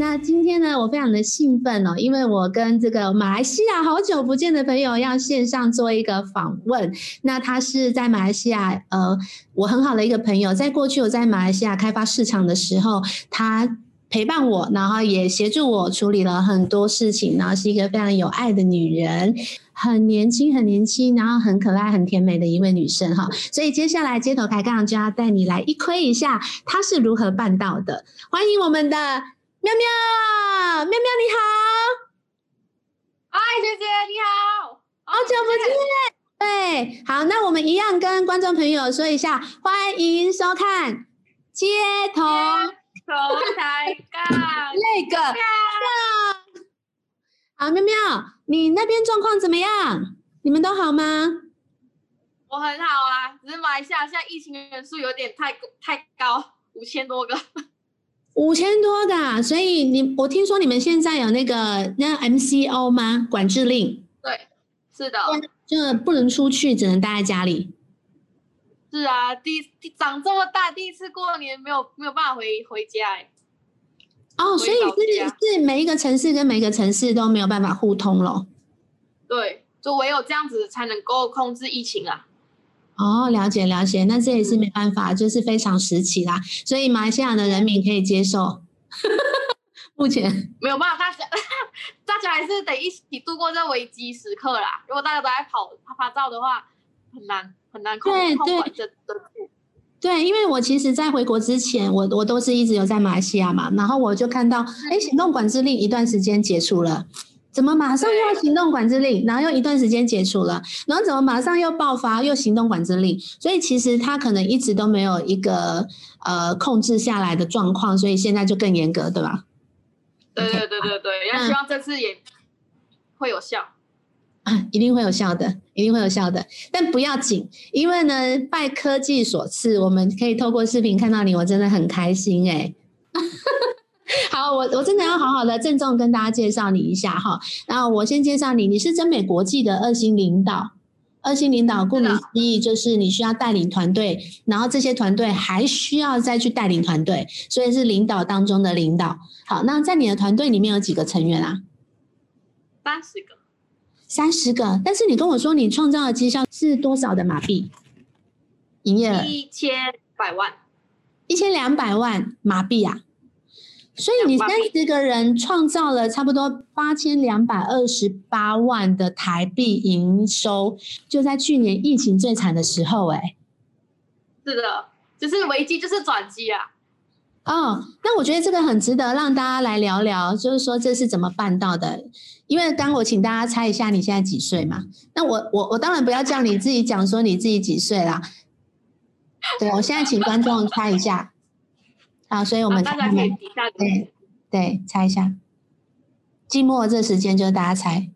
那今天呢，我非常的兴奋哦，因为我跟这个马来西亚好久不见的朋友要线上做一个访问。那他是在马来西亚，呃，我很好的一个朋友，在过去我在马来西亚开发市场的时候，他陪伴我，然后也协助我处理了很多事情，然后是一个非常有爱的女人，很年轻，很年轻，然后很可爱，很甜美的一位女生哈。所以接下来街头开杠就要带你来一窥一下她是如何办到的。欢迎我们的。喵喵，喵喵你好，嗨，姐姐你好，好久不见。对，好，那我们一样跟观众朋友说一下，欢迎收看街头头抬杠那个。好，喵喵，你那边状况怎么样？你们都好吗？我很好啊，只是马来西亚现在疫情人数有点太太高，五千多个。五千多的，所以你我听说你们现在有那个那 MCO 吗？管制令？对，是的，就不能出去，只能待在家里。是啊，第长这么大，第一次过年没有没有办法回回家哎。哦，所以是是每一个城市跟每一个城市都没有办法互通了。对，就唯有这样子才能够控制疫情啊。哦，了解了解，那这也是没办法，就是非常时期啦，所以马来西亚的人民可以接受。目前没有办法，大家大家还是得一起度过这危机时刻啦。如果大家都在跑拍拍照的话，很难很难控控管。对，因为我其实，在回国之前，我我都是一直有在马来西亚嘛，然后我就看到，哎，行动管制令一段时间解除了。怎么马上又要行动管制令，然后又一段时间解除了，然后怎么马上又爆发又行动管制令？所以其实他可能一直都没有一个呃控制下来的状况，所以现在就更严格，对吧？对对对对对，要希望这次也会有效啊，一定会有效的，一定会有效的。但不要紧，因为呢，拜科技所赐，我们可以透过视频看到你，我真的很开心哎。好，我我真的要好好的郑重跟大家介绍你一下哈。然后我先介绍你，你是真美国际的二星领导。二星领导顾名思义就是你需要带领团队，然后这些团队还需要再去带领团队，所以是领导当中的领导。好，那在你的团队里面有几个成员啊？八十个。三十个，但是你跟我说你创造的绩效是多少的马币？营业额一千百万，一千两百万马币啊。所以你三十个人创造了差不多八千两百二十八万的台币营收，就在去年疫情最惨的时候，哎，是的，就是危机就是转机啊。哦，那我觉得这个很值得让大家来聊聊，就是说这是怎么办到的？因为刚我请大家猜一下你现在几岁嘛？那我我我当然不要叫你自己讲说你自己几岁啦。对，我现在请观众猜一下。好，所以我们大家可以底下对对猜一下，寂寞这时间就是大家猜。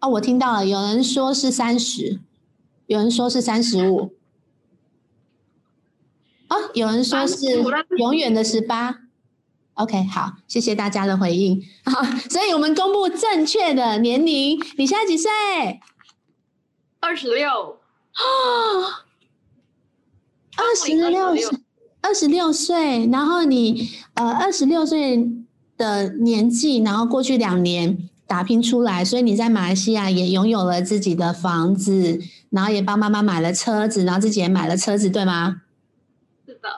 哦，我听到了，有人说是三十，有人说是三十五，哦，有人说是永远的十八。OK，好，谢谢大家的回应。好，所以我们公布正确的年龄，你现在几岁？二十六。啊，二十六岁。二十六岁，然后你呃二十六岁的年纪，然后过去两年打拼出来，所以你在马来西亚也拥有了自己的房子，然后也帮妈妈买了车子，然后自己也买了车子，对吗？是的，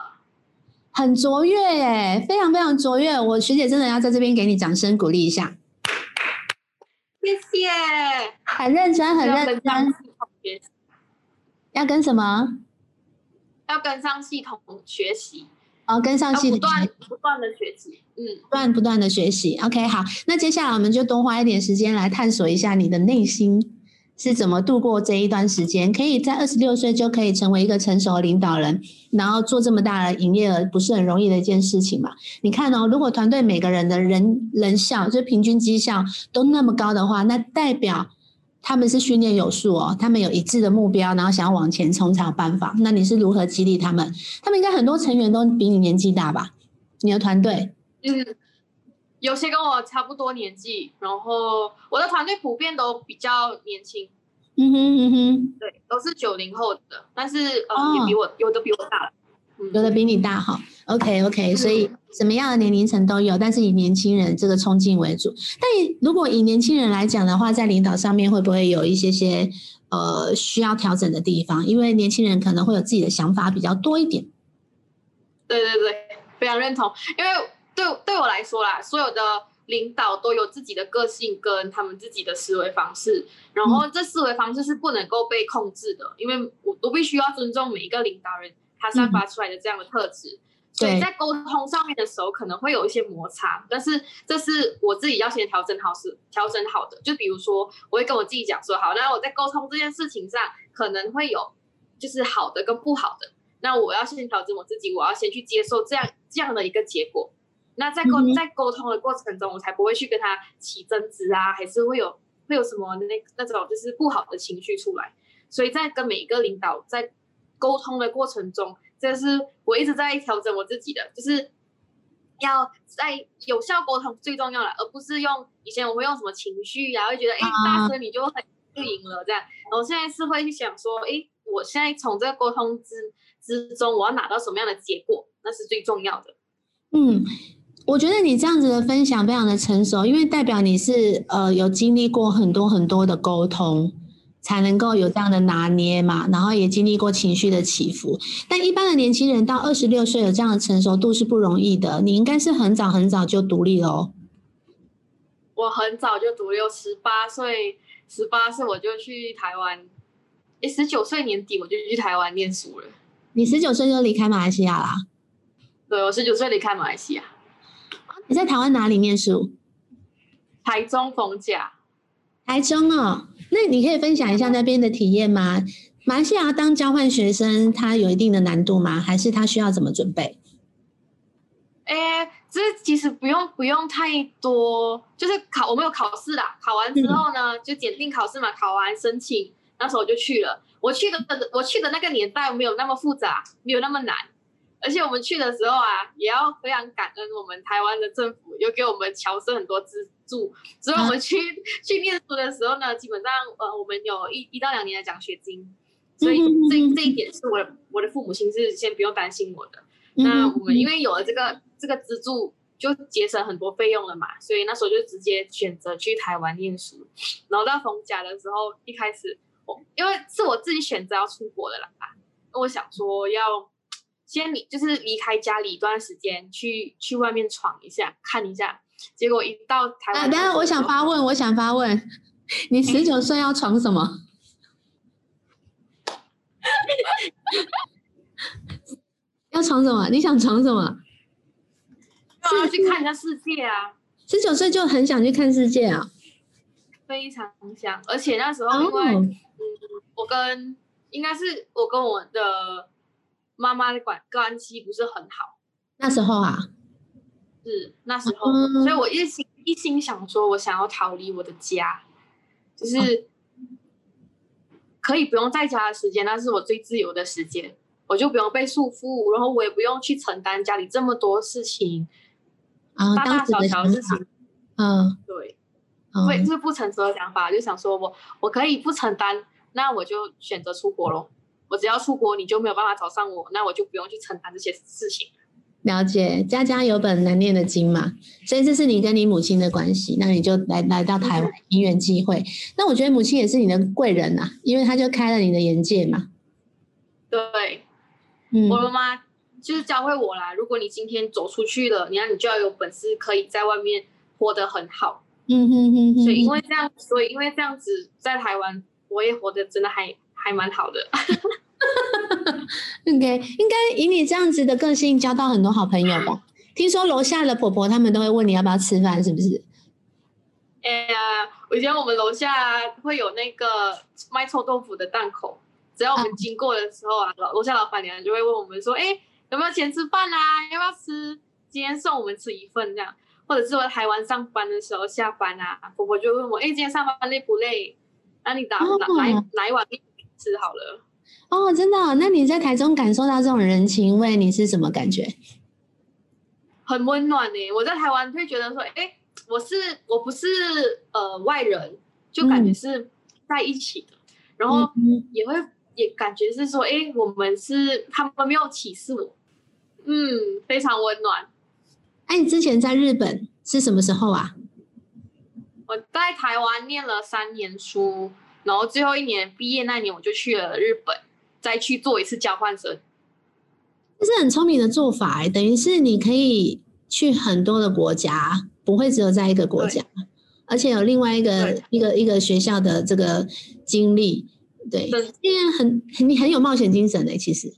很卓越耶，非常非常卓越。我学姐真的要在这边给你掌声鼓励一下，谢谢，很认真，很认真，要跟什么？要跟上系统学习，哦，跟上系统，不断不断的学习，嗯，不断不断的学习。OK，好，那接下来我们就多花一点时间来探索一下你的内心是怎么度过这一段时间。可以在二十六岁就可以成为一个成熟的领导人，然后做这么大的营业额，不是很容易的一件事情嘛？你看哦，如果团队每个人的人人效，就平均绩效都那么高的话，那代表。他们是训练有素哦，他们有一致的目标，然后想要往前冲才有办法。那你是如何激励他们？他们应该很多成员都比你年纪大吧？你的团队？嗯，有些跟我差不多年纪，然后我的团队普遍都比较年轻。嗯哼嗯哼，对，都是九零后的，但是呃，也比我有的比我大了。有的比你大哈，OK OK，所以什么样的年龄层都有，但是以年轻人这个冲劲为主。但如果以年轻人来讲的话，在领导上面会不会有一些些呃需要调整的地方？因为年轻人可能会有自己的想法比较多一点。对对对，非常认同。因为对对我来说啦，所有的领导都有自己的个性跟他们自己的思维方式，然后这思维方式是不能够被控制的，因为我都必须要尊重每一个领导人。他散发出来的这样的特质，所以在沟通上面的时候可能会有一些摩擦，但是这是我自己要先调整好，是调整好的。就比如说，我会跟我自己讲说，好，那我在沟通这件事情上可能会有就是好的跟不好的，那我要先调整我自己，我要先去接受这样这样的一个结果。那在沟在沟通的过程中，我才不会去跟他起争执啊，还是会有会有什么那那种就是不好的情绪出来。所以在跟每一个领导在。沟通的过程中，这是我一直在调整我自己的，就是要在有效沟通最重要了，而不是用以前我会用什么情绪呀，会觉得哎大声你就很就赢了这样，然后现在是会去想说，哎，我现在从这个沟通之之中，我要拿到什么样的结果，那是最重要的。嗯，我觉得你这样子的分享非常的成熟，因为代表你是呃有经历过很多很多的沟通。才能够有这样的拿捏嘛，然后也经历过情绪的起伏。但一般的年轻人到二十六岁有这样的成熟度是不容易的。你应该是很早很早就独立了哦。我很早就独立，十八岁，十八岁我就去台湾。诶，十九岁年底我就去台湾念书了。你十九岁就离开马来西亚啦？对，我十九岁离开马来西亚。你在台湾哪里念书？台中逢甲。台中哦。那你可以分享一下那边的体验吗？马来西亚当交换学生，他有一定的难度吗？还是他需要怎么准备？哎，这其实不用不用太多，就是考我们有考试啦，考完之后呢，就检定考试嘛，考完申请，那时候我就去了。我去的我去的那个年代没有那么复杂，没有那么难。而且我们去的时候啊，也要非常感恩我们台湾的政府，有给我们侨生很多资助，所以我们去去念书的时候呢，基本上呃，我们有一一到两年的奖学金，所以这这一点是我的我的父母亲是先不用担心我的。那我们因为有了这个这个资助，就节省很多费用了嘛，所以那时候就直接选择去台湾念书。然后到逢甲的时候，一开始我因为是我自己选择要出国的啦，我想说要。先离就是离开家里一段时间，去去外面闯一下，看一下。结果一到台湾，等下我想发问，我想发问，你十九岁要闯什么？要闯什么？你想闯什么？要去看一下世界啊！十九岁就很想去看世界啊！非常想，而且那时候因为嗯，我跟应该是我跟我的。妈妈的关关系不是很好，那时候啊，是那时候，所以我一心一心想说，我想要逃离我的家，就是可以不用在家的时间，那是我最自由的时间，我就不用被束缚，然后我也不用去承担家里这么多事情，大大小小的事情，嗯，对，所以这是不成熟的想法，就想说我我可以不承担，那我就选择出国咯。我只要出国，你就没有办法找上我，那我就不用去承担这些事情。了解，家家有本难念的经嘛，所以这是你跟你母亲的关系，那你就来来到台湾，因缘机会。那我觉得母亲也是你的贵人呐，因为她就开了你的眼界嘛。对，嗯，我妈妈就是教会我啦。如果你今天走出去了，你看你就要有本事，可以在外面活得很好。嗯哼哼哼。所以因为这样，所以因为这样子，在台湾我也活得真的还。还蛮好的 OK，应该以你这样子的个性交到很多好朋友吧？听说楼下的婆婆他们都会问你要不要吃饭，是不是？哎呀，我以前我们楼下会有那个卖臭豆腐的档口，只要我们经过的时候啊，楼楼下老板娘就会问我们说：“哎，有没有钱吃饭啊？要不要吃？今天送我们吃一份这样。”或者是我在台湾上班的时候下班啊，婆婆就问我：“哎，今天上班累不累？”那你打哦拿拿一碗面吃好了。哦，真的哦、那你在台中感受到这种人情味，你是什么感觉？很温暖呢、我在台湾会觉得说，哎、我是我不是呃外人，就感觉是在一起的，然后嗯也会也感觉是说，哎、我们是他们没有歧视我，嗯，非常温暖。哎、你之前在日本是什么时候啊？我在台湾念了三年书，然后最后一年毕业那年我就去了日本，再去做一次交换生。这是很聪明的做法、哎，等于是你可以去很多的国家，不会只有在一个国家，而且有另外一个一个一个学校的这个经历，对，对因为很很你很有冒险精神的、其实，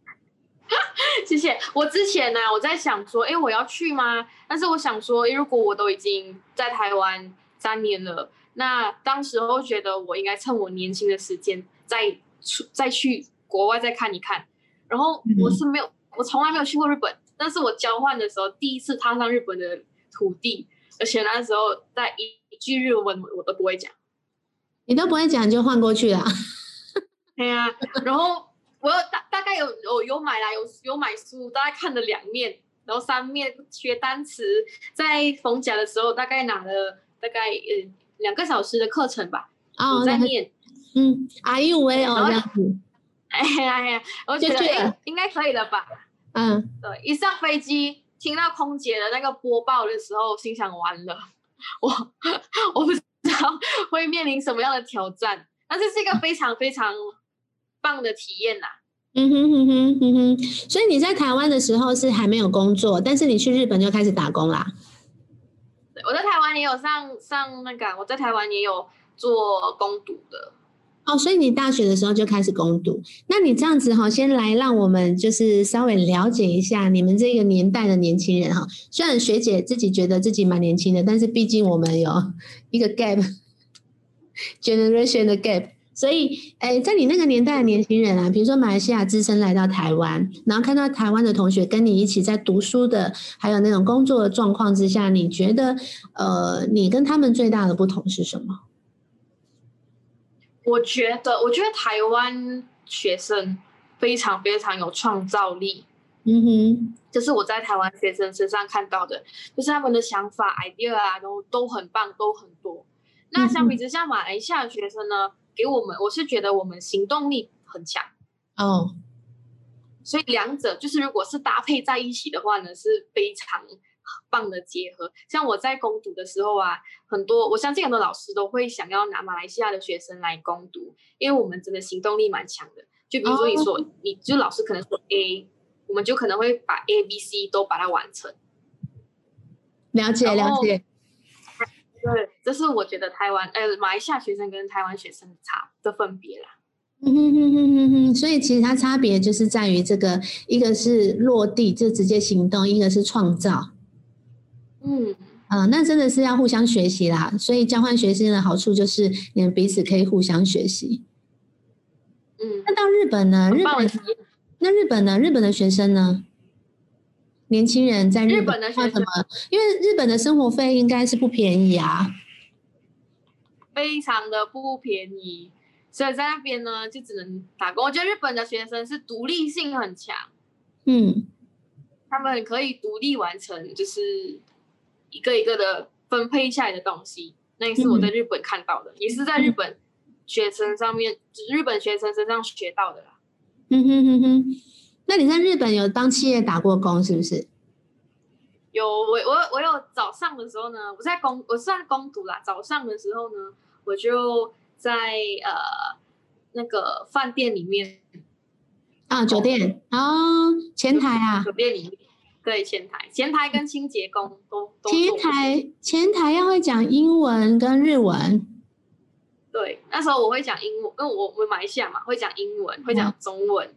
谢谢。我之前呢、我在想说，哎、我要去吗？但是我想说，诶如果我都已经在台湾三年了，那当时候觉得我应该趁我年轻的时间再出再去国外再看一看。然后我是没有，我从来没有去过日本，但是我交换的时候第一次踏上日本的土地，而且那时候在一一句日文我都不会讲。你都不会讲就换过去了。对呀、然后我有大大概有有有买来有有买书，大概看了两面，然后三面学单词，在逢甲的时候大概拿了大概呃两个小时的课程吧，哦，我在念。嗯，Are you well 然后这样子，哎呀哎呀，我觉得应该可以了吧？嗯，对，一上飞机听到空姐的那个播报的时候，心想完了，我 我不知道会面临什么样的挑战，但是是一个非常非常棒的体验呐、嗯哼哼哼哼哼，所以你在台湾的时候是还没有工作，但是你去日本就开始打工啦。我在台湾也有上上那个，我在台湾也有做攻读的。哦，所以你大学的时候就开始攻读。那你这样子哈，先来让我们就是稍微了解一下你们这个年代的年轻人哈。虽然学姐自己觉得自己蛮年轻的，但是毕竟我们有一个 gap，generation 的 gap。所以，哎，在你那个年代的年轻人啊，比如说马来西亚资深来到台湾，然后看到台湾的同学跟你一起在读书的，还有那种工作的状况之下，你觉得，呃，你跟他们最大的不同是什么？我觉得，我觉得台湾学生非常非常有创造力，嗯哼，这是我在台湾学生身上看到的，就是他们的想法、idea 啊，都都很棒，都很多。那相比之下，马来西亚的学生呢，给我们，我是觉得我们行动力很强。哦，所以两者就是如果是搭配在一起的话呢，是非常棒的结合。像我在攻读的时候啊，很多我相信很多老师都会想要拿马来西亚的学生来攻读，因为我们真的行动力蛮强的。就比如说你说，你就老师可能说 A，我们就可能会把 A、B、C 都把它完成。了解了解。对，这是我觉得台湾呃马来西亚学生跟台湾学生的差的分别啦。嗯哼哼哼哼哼，所以其实它差别就是在于这个，一个是落地就直接行动，一个是创造。嗯，啊、那真的是要互相学习啦。所以交换学生的好处就是你们彼此可以互相学习。嗯，那到日本呢？日本。那日本呢？日本的学生呢？年轻人在日日本的学生要怎么？因为日本的生活费应该是不便宜啊。非常的不便宜，所以在那边呢就只能打工。我觉得日本的学生是独立性很强，嗯，他们可以独立完成，就是一个一个的分配下来的东西。那也是我在日本看到的，也是在日本学生上面，日本学生身上学到的啦。嗯哼哼哼。那你在日本有帮企业打过工是不是？有我我我有早上的时候呢，我在攻我是在攻读啦。早上的时候呢，我就在呃那个饭店里面，啊，酒店哦，前台啊，酒店里面，对前台前台跟清洁工都都前台前台要会讲英文跟日文。对，那时候我会讲英文，因为我我马来西亚嘛，会讲英文，会讲中文，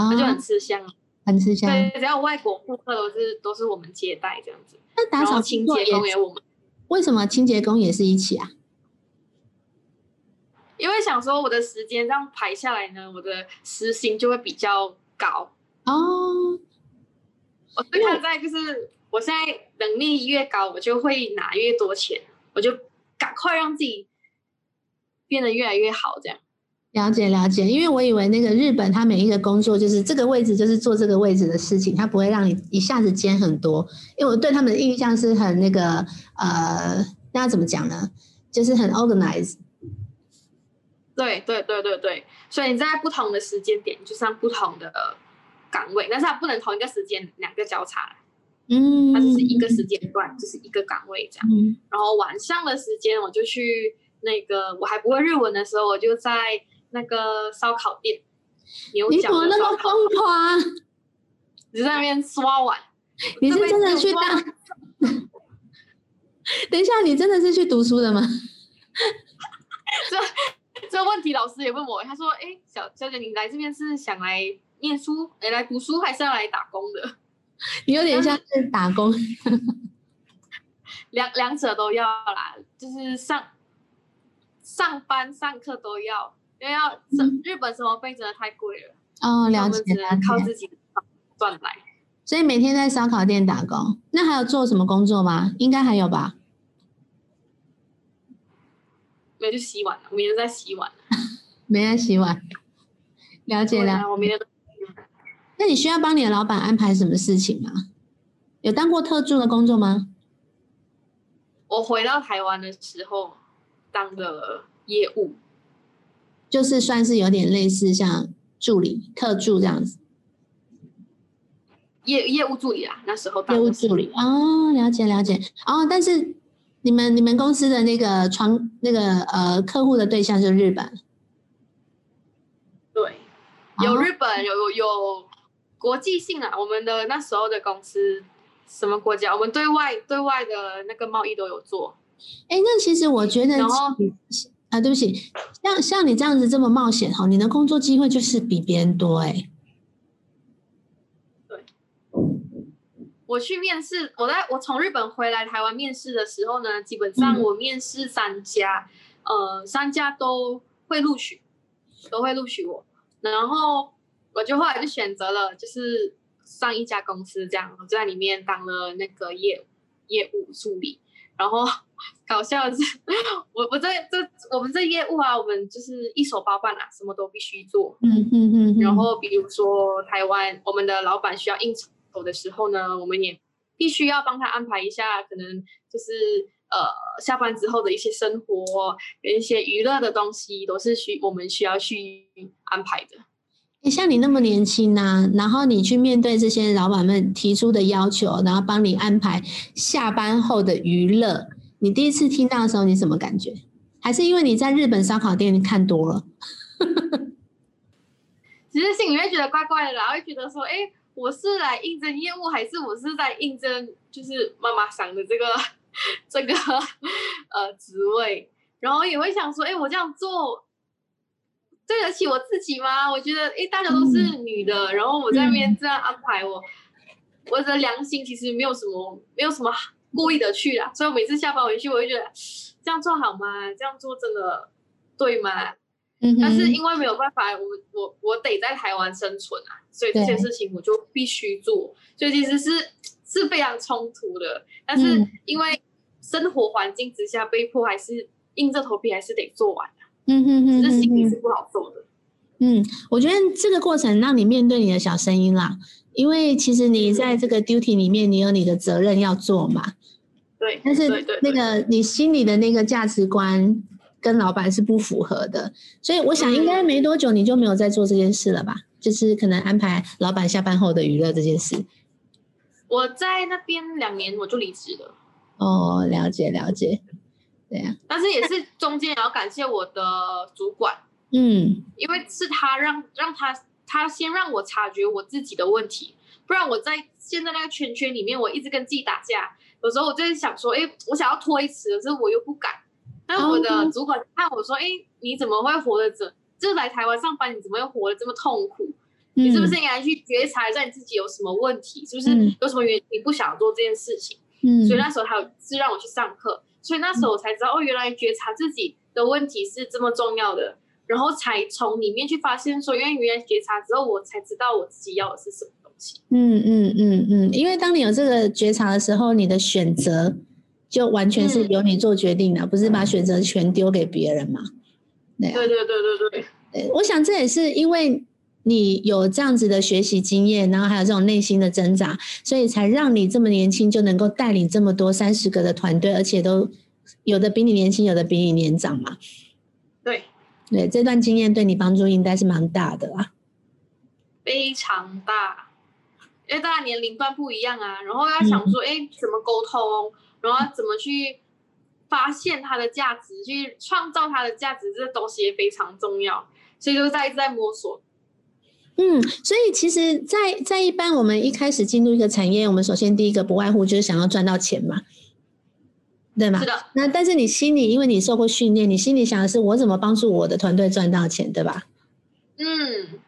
啊那就很吃香。很吃香。对，只要外国顾客都是都是我们接待这样子，那打扫清洁工也我们，为什么清洁工也是一起啊？因为想说我的时间这样排下来呢，我的时薪就会比较高。哦，我是看在就是我现在能力越高，我就会拿越多钱，我就赶快让自己变得越来越好，这样。了解了解，因为我以为那个日本，他每一个工作就是这个位置就是做这个位置的事情，他不会让你一下子兼很多。因为我对他们的印象是很那个呃，那要怎么讲呢？就是很 organized。对对对对对，所以你在不同的时间点就上不同的岗位，但是它不能同一个时间两个交叉，嗯，它只是一个时间段，就是一个岗位这样。嗯然后晚上的时间我就去那个我还不会日文的时候，我就在那个烧烤店，牛你怎么那么疯狂？你在那边刷碗。你是真的去当？等一下，你真的是去读书的吗？这这问题老师也问我，他说：“哎，小小姐，你来这边是想来念书，哎，来读书，还是要来打工的？你有点像是打工。两两者都要啦，就是上上班上课都要，因为要生嗯日本生活费真的太贵了，哦，了解只能靠。自己赚来。所以每天在烧烤店打工，那还有做什么工作吗？应该还有吧。没有就洗碗，我明天在洗碗。没在洗碗。了解了。啊，我明天那你需要帮你的老板安排什么事情吗？有当过特助的工作吗？我回到台湾的时候当的业务，就是算是有点类似像助理、特助这样子，业业务助理啊，那时候业务助理哦，了解了解哦。但是你们你们公司的那个窗那个呃客户的对象就是日本，对，有哦日本，有有有国际性啊。我们的那时候的公司什么国家？我们对外对外的那个贸易都有做。哎，那其实我觉得然后其啊，对不起，像像你这样子这么冒险哈，你的工作机会就是比别人多哎。我去面试，我在我从日本回来台湾面试的时候呢，基本上嗯我面试三家，呃，三家都会录取，都会录取我。然后我就后来就选择了，就是上一家公司这样，我就在里面当了那个业业务助理。然后搞笑的是，我我在这我们这业务啊，我们就是一手包办啊，什么都必须做。嗯嗯嗯，然后比如说台湾，我们的老板需要应酬的时候呢，我们也必须要帮他安排一下，可能就是呃下班之后的一些生活，有一些娱乐的东西，都是需我们需要去安排的。诶像你那么年轻呐、然后你去面对这些老板们提出的要求，然后帮你安排下班后的娱乐，你第一次听到的时候，你什么感觉？还是因为你在日本烧烤店看多了？其实心里面觉得怪怪的啦，会觉得说，哎，我是来应征业务，还是我是在应征就是妈妈想的这个 这个呃职位？然后也会想说，哎，我这样做对得起我自己吗？我觉得，哎，大家都是女的，然后我在那边这样安排我，我的良心其实没有什么没有什么故意的去啦，所以我每次下班回去，我就觉得这样做好吗？这样做真的对吗？嗯哼但是因为没有办法，我我我得在台湾生存啊，所以这些事情我就必须做，所以其实是是非常冲突的。但是嗯因为生活环境之下，被迫还是硬着头皮还是得做完的，嗯哼哼只是心里是不好受的。嗯，我觉得这个过程让你面对你的小声音啦，因为其实你在这个 duty 里面，你有你的责任要做嘛。对，但是那个你心里的那个价值观跟老板是不符合的，所以我想应该没多久你就没有在做这件事了吧？就是可能安排老板下班后的娱乐这件事。我在那边两年我就离职了，哦，了解了解，对啊，但是也是中间也要感谢我的主管，嗯因为是他让让他他先让我察觉我自己的问题，不然我在现在那个圈圈里面，我一直跟自己打架。有时候我就在想说，哎，我想要推辞，可是我又不敢。但我的哦主管看我说，哎，你怎么会活得这？就是来台湾上班，你怎么会活得这么痛苦？你是不是应该去觉察一下你自己有什么问题？是不是嗯有什么原因你不想做这件事情？嗯所以那时候他有是让我去上课，所以那时候我才知道，哦，原来觉察自己的问题是这么重要的，然后才从里面去发现说，因为原来觉察之后，我才知道我自己要的是什么东西。嗯嗯嗯嗯，因为当你有这个觉察的时候，你的选择就完全是嗯由你做决定的，不是把选择权丢给别人嘛。对啊对对对对对，我想这也是因为你有这样子的学习经验，然后还有这种内心的挣扎，所以才让你这么年轻就能够带领这么多三十个的团队，而且都有的比你年轻，有的比你年长嘛。对，对，这段经验对你帮助应该是蛮大的啦。非常大，因为大家年龄段不一样啊，然后要想说，哎、怎么沟通，然后怎么去发现它的价值，去创造它的价值，这东西也非常重要，所以就在一直在摸索。嗯，所以其实在，在一般我们一开始进入一个产业，我们首先第一个不外乎就是想要赚到钱嘛，对吗？是？的，那但是你心里，因为你受过训练，你心里想的是我怎么帮助我的团队赚到钱，对吧？嗯。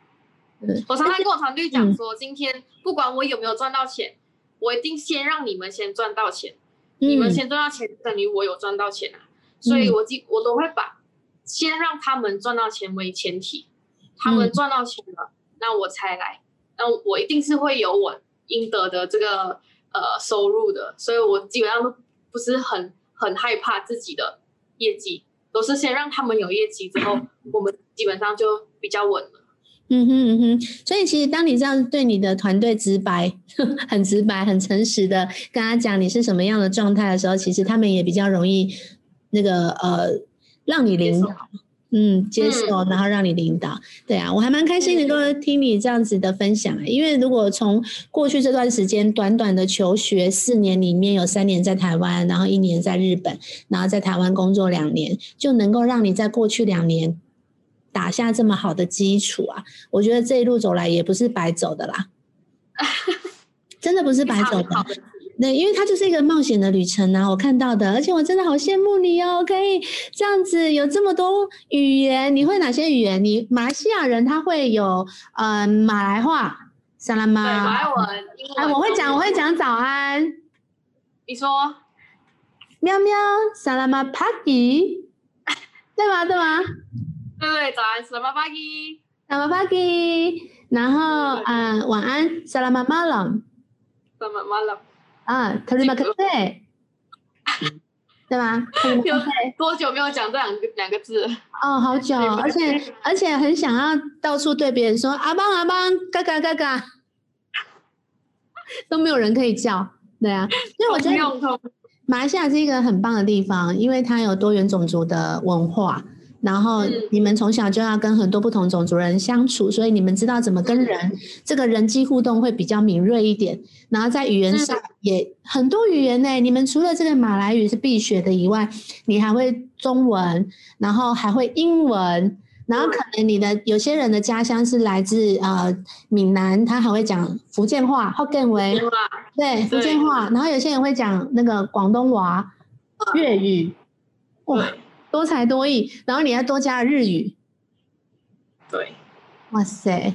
嗯，我常常跟我团队讲说，今天不管我有没有赚到钱，我一定先让你们先赚到钱。你们嗯先赚到钱，等于我有赚到钱啊，所以我基我都会把先让他们赚到钱为前提，他们嗯赚到钱了，那我才来，那我一定是会有我应得的这个呃收入的，所以我基本上都不是很很害怕自己的业绩，都是先让他们有业绩之后，我们基本上就比较稳了。嗯哼嗯哼，所以其实当你这样对你的团队直白、很直白、很诚实的跟他讲你是什么样的状态的时候，其实他们也比较容易那个呃让你领导，嗯，接受，然后让你领导。对啊，我还蛮开心能够听你这样子的分享，因为如果从过去这段时间短短的求学四年里面，有三年在台湾，然后一年在日本，然后在台湾工作两年，就能够让你在过去两年。打下这么好的基础啊，我觉得这一路走来也不是白走的啦，真的不是白走的非常好。的体验对，因为它就是一个冒险的旅程啊，我看到的，而且我真的好羡慕你哦，可以这样子有这么多语言，你会哪些语言？你马来西亚人他会有呃马来话、萨拉对，玛，马来文、英文，哎，我会讲，我会。讲早安，你说喵喵，萨拉玛帕吉，对吗？对吗？对对，早安，selamat pagi。Selamat pagi，然后啊、呃晚安，Selamat malam，selamat malam。啊，Terima kasih，对吗？Terima 有多久没有讲这两个两个字？哦，好久，而且而且很想要到处对别人说阿邦阿邦，嘎嘎嘎嘎，都没有人可以叫，对啊，因为我觉得马来西亚是一个很棒的地方，因为它有多元种族的文化，然后嗯。你们从小就要跟很多不同种族人相处，所以你们知道怎么跟人这个人际互动会比较敏锐一点。然后在语言上也很多语言呢、你们除了这个马来语是必学的以外，你还会中文，然后还会英文。然后可能你的有些人的家乡是来自呃闽南，他还会讲福建话、福建话，对福建话，然后有些人会讲那个广东话、粤语，哇，对多才多艺。然后你还多加了日语，对，哇塞，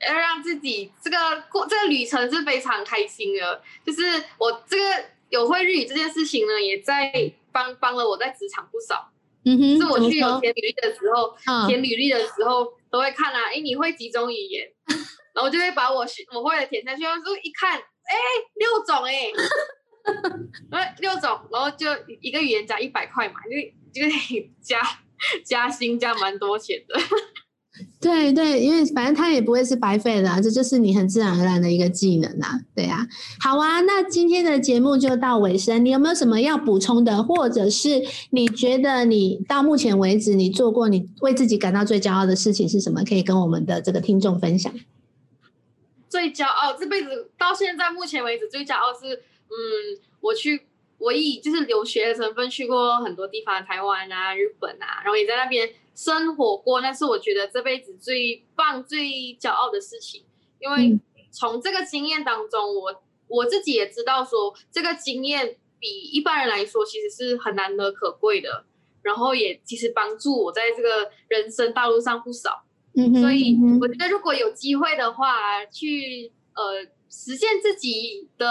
要让自己这个过这个旅程是非常开心的。就是我这个有会日语这件事情呢，也在帮帮了我在职场不少。嗯哼，就是我去有填履历的时候，嗯填履历的时候都会看啊，哎，你会几种语言？然后就会把我学我会的填下去，然后就一看，哎，六种哎，六种，然后就一个语言加一百块嘛，就就可以加加薪加蛮多钱的。对对，因为反正它也不会是白费的、啊，这就是你很自然而然的一个技能啊，对啊。好啊，那今天的节目就到尾声，你有没有什么要补充的，或者是你觉得你到目前为止你做过你为自己感到最骄傲的事情是什么？可以跟我们的这个听众分享。最骄傲，这辈子到现在目前为止最骄傲是，嗯，我去，我以就是留学的身份去过很多地方，台湾啊、日本啊，然后也在那边生活过，那是我觉得这辈子最棒、最骄傲的事情。因为嗯从这个经验当中，我我自己也知道说，这个经验比一般人来说其实是很难得可贵的，然后也其实帮助我在这个人生道路上不少。嗯，所以我觉得如果有机会的话，去呃实现自己的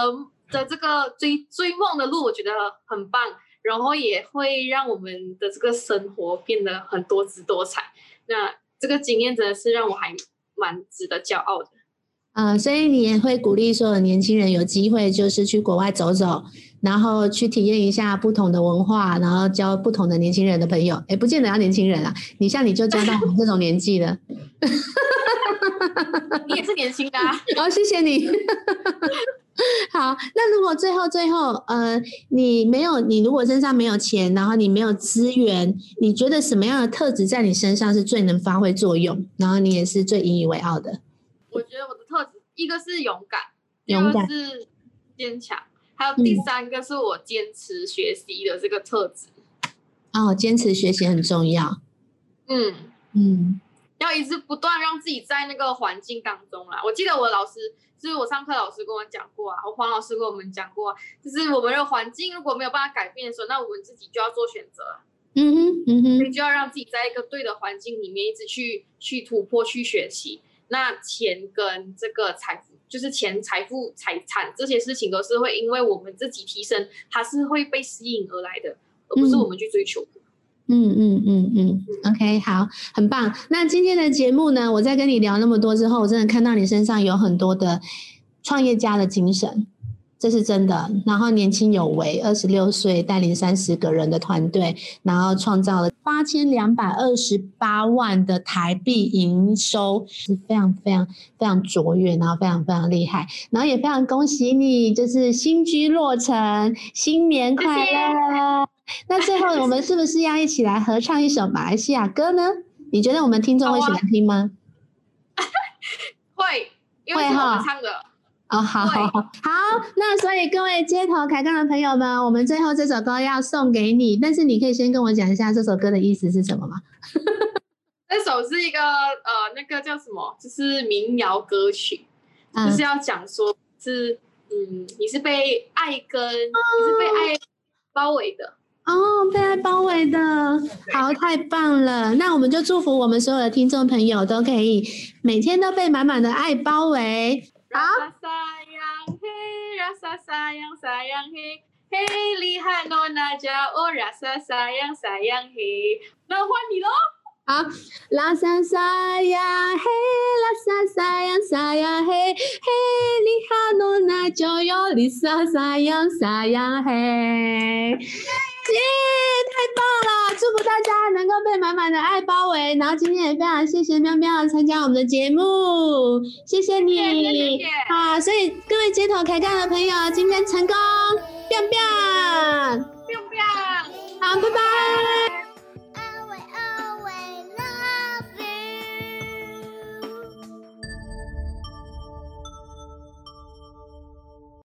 的这个追追梦的路，我觉得很棒，然后也会让我们的这个生活变得很多姿多彩。那这个经验真的是让我还蛮值得骄傲的。啊、所以你也会鼓励所有年轻人有机会就是去国外走走，然后去体验一下不同的文化，然后交不同的年轻人的朋友。哎，不见得要年轻人啊，你像你就交到我们这种年纪的。你也是年轻的、啊，好、谢谢你。好，那如果最后最后，呃，你没有，你如果身上没有钱，然后你没有资源，你觉得什么样的特质在你身上是最能发挥作用，然后你也是最引以为傲的？我觉得我的特质，一个是勇敢，勇敢个是坚强，还有第三个是我坚持学习的这个特质。哦，坚持学习很重要。嗯，嗯要一直不断让自己在那个环境当中啦。我记得我老师，就是我上课老师跟我讲过啊，我黄老师跟我们讲过啊、就是我们的环境如果没有办法改变的时候，那我们自己就要做选择啊，嗯哼嗯哼就要让自己在一个对的环境里面一直去去突破、去学习。那钱跟这个财富，就是钱、财富、财产这些事情，都是会因为我们自己提升，它是会被吸引而来的，而不是我们去追求的。嗯嗯嗯嗯，OK，好，很棒。那今天的节目呢，我在跟你聊那么多之后，我真的看到你身上有很多的创业家的精神，这是真的。然后年轻有为，二十六岁带领三十个人的团队，然后创造了八千两百二十八万的台币营收，是非常非常非常卓越，然后非常非常厉害。然后也非常恭喜你，就是新居落成，新年快乐！那最后我们是不是要一起来合唱一首马来西亚歌呢？你觉得我们听众会喜欢听吗？会，因为是我们唱的。哦，好好好，好，那所以各位街头开杠的朋友们，我们最后这首歌要送给你，但是你可以先跟我讲一下这首歌的意思是什么吗？这首是一个呃，那个叫什么？就是民谣歌曲，嗯就是要讲说是嗯，你是被爱跟、你是被爱包围的。哦，被爱包围的，好，太棒了！那我们就祝福我们所有的听众朋友都可以每天都被满满的爱包围。好 hey lihat nona jauh rasa sayang sayang hey。那换你喽。好，拉萨萨呀嘿，拉萨萨呀萨呀嘿，嘿厉害诺那就有里萨萨呀萨呀嘿，耶，太棒了！祝福大家能够被满满的爱包围。然后今天也非常谢谢喵喵参加我们的节目，谢谢你。好，所以各位街头开杠的朋友，今天成功，biang biang，biang biang。好，拜拜。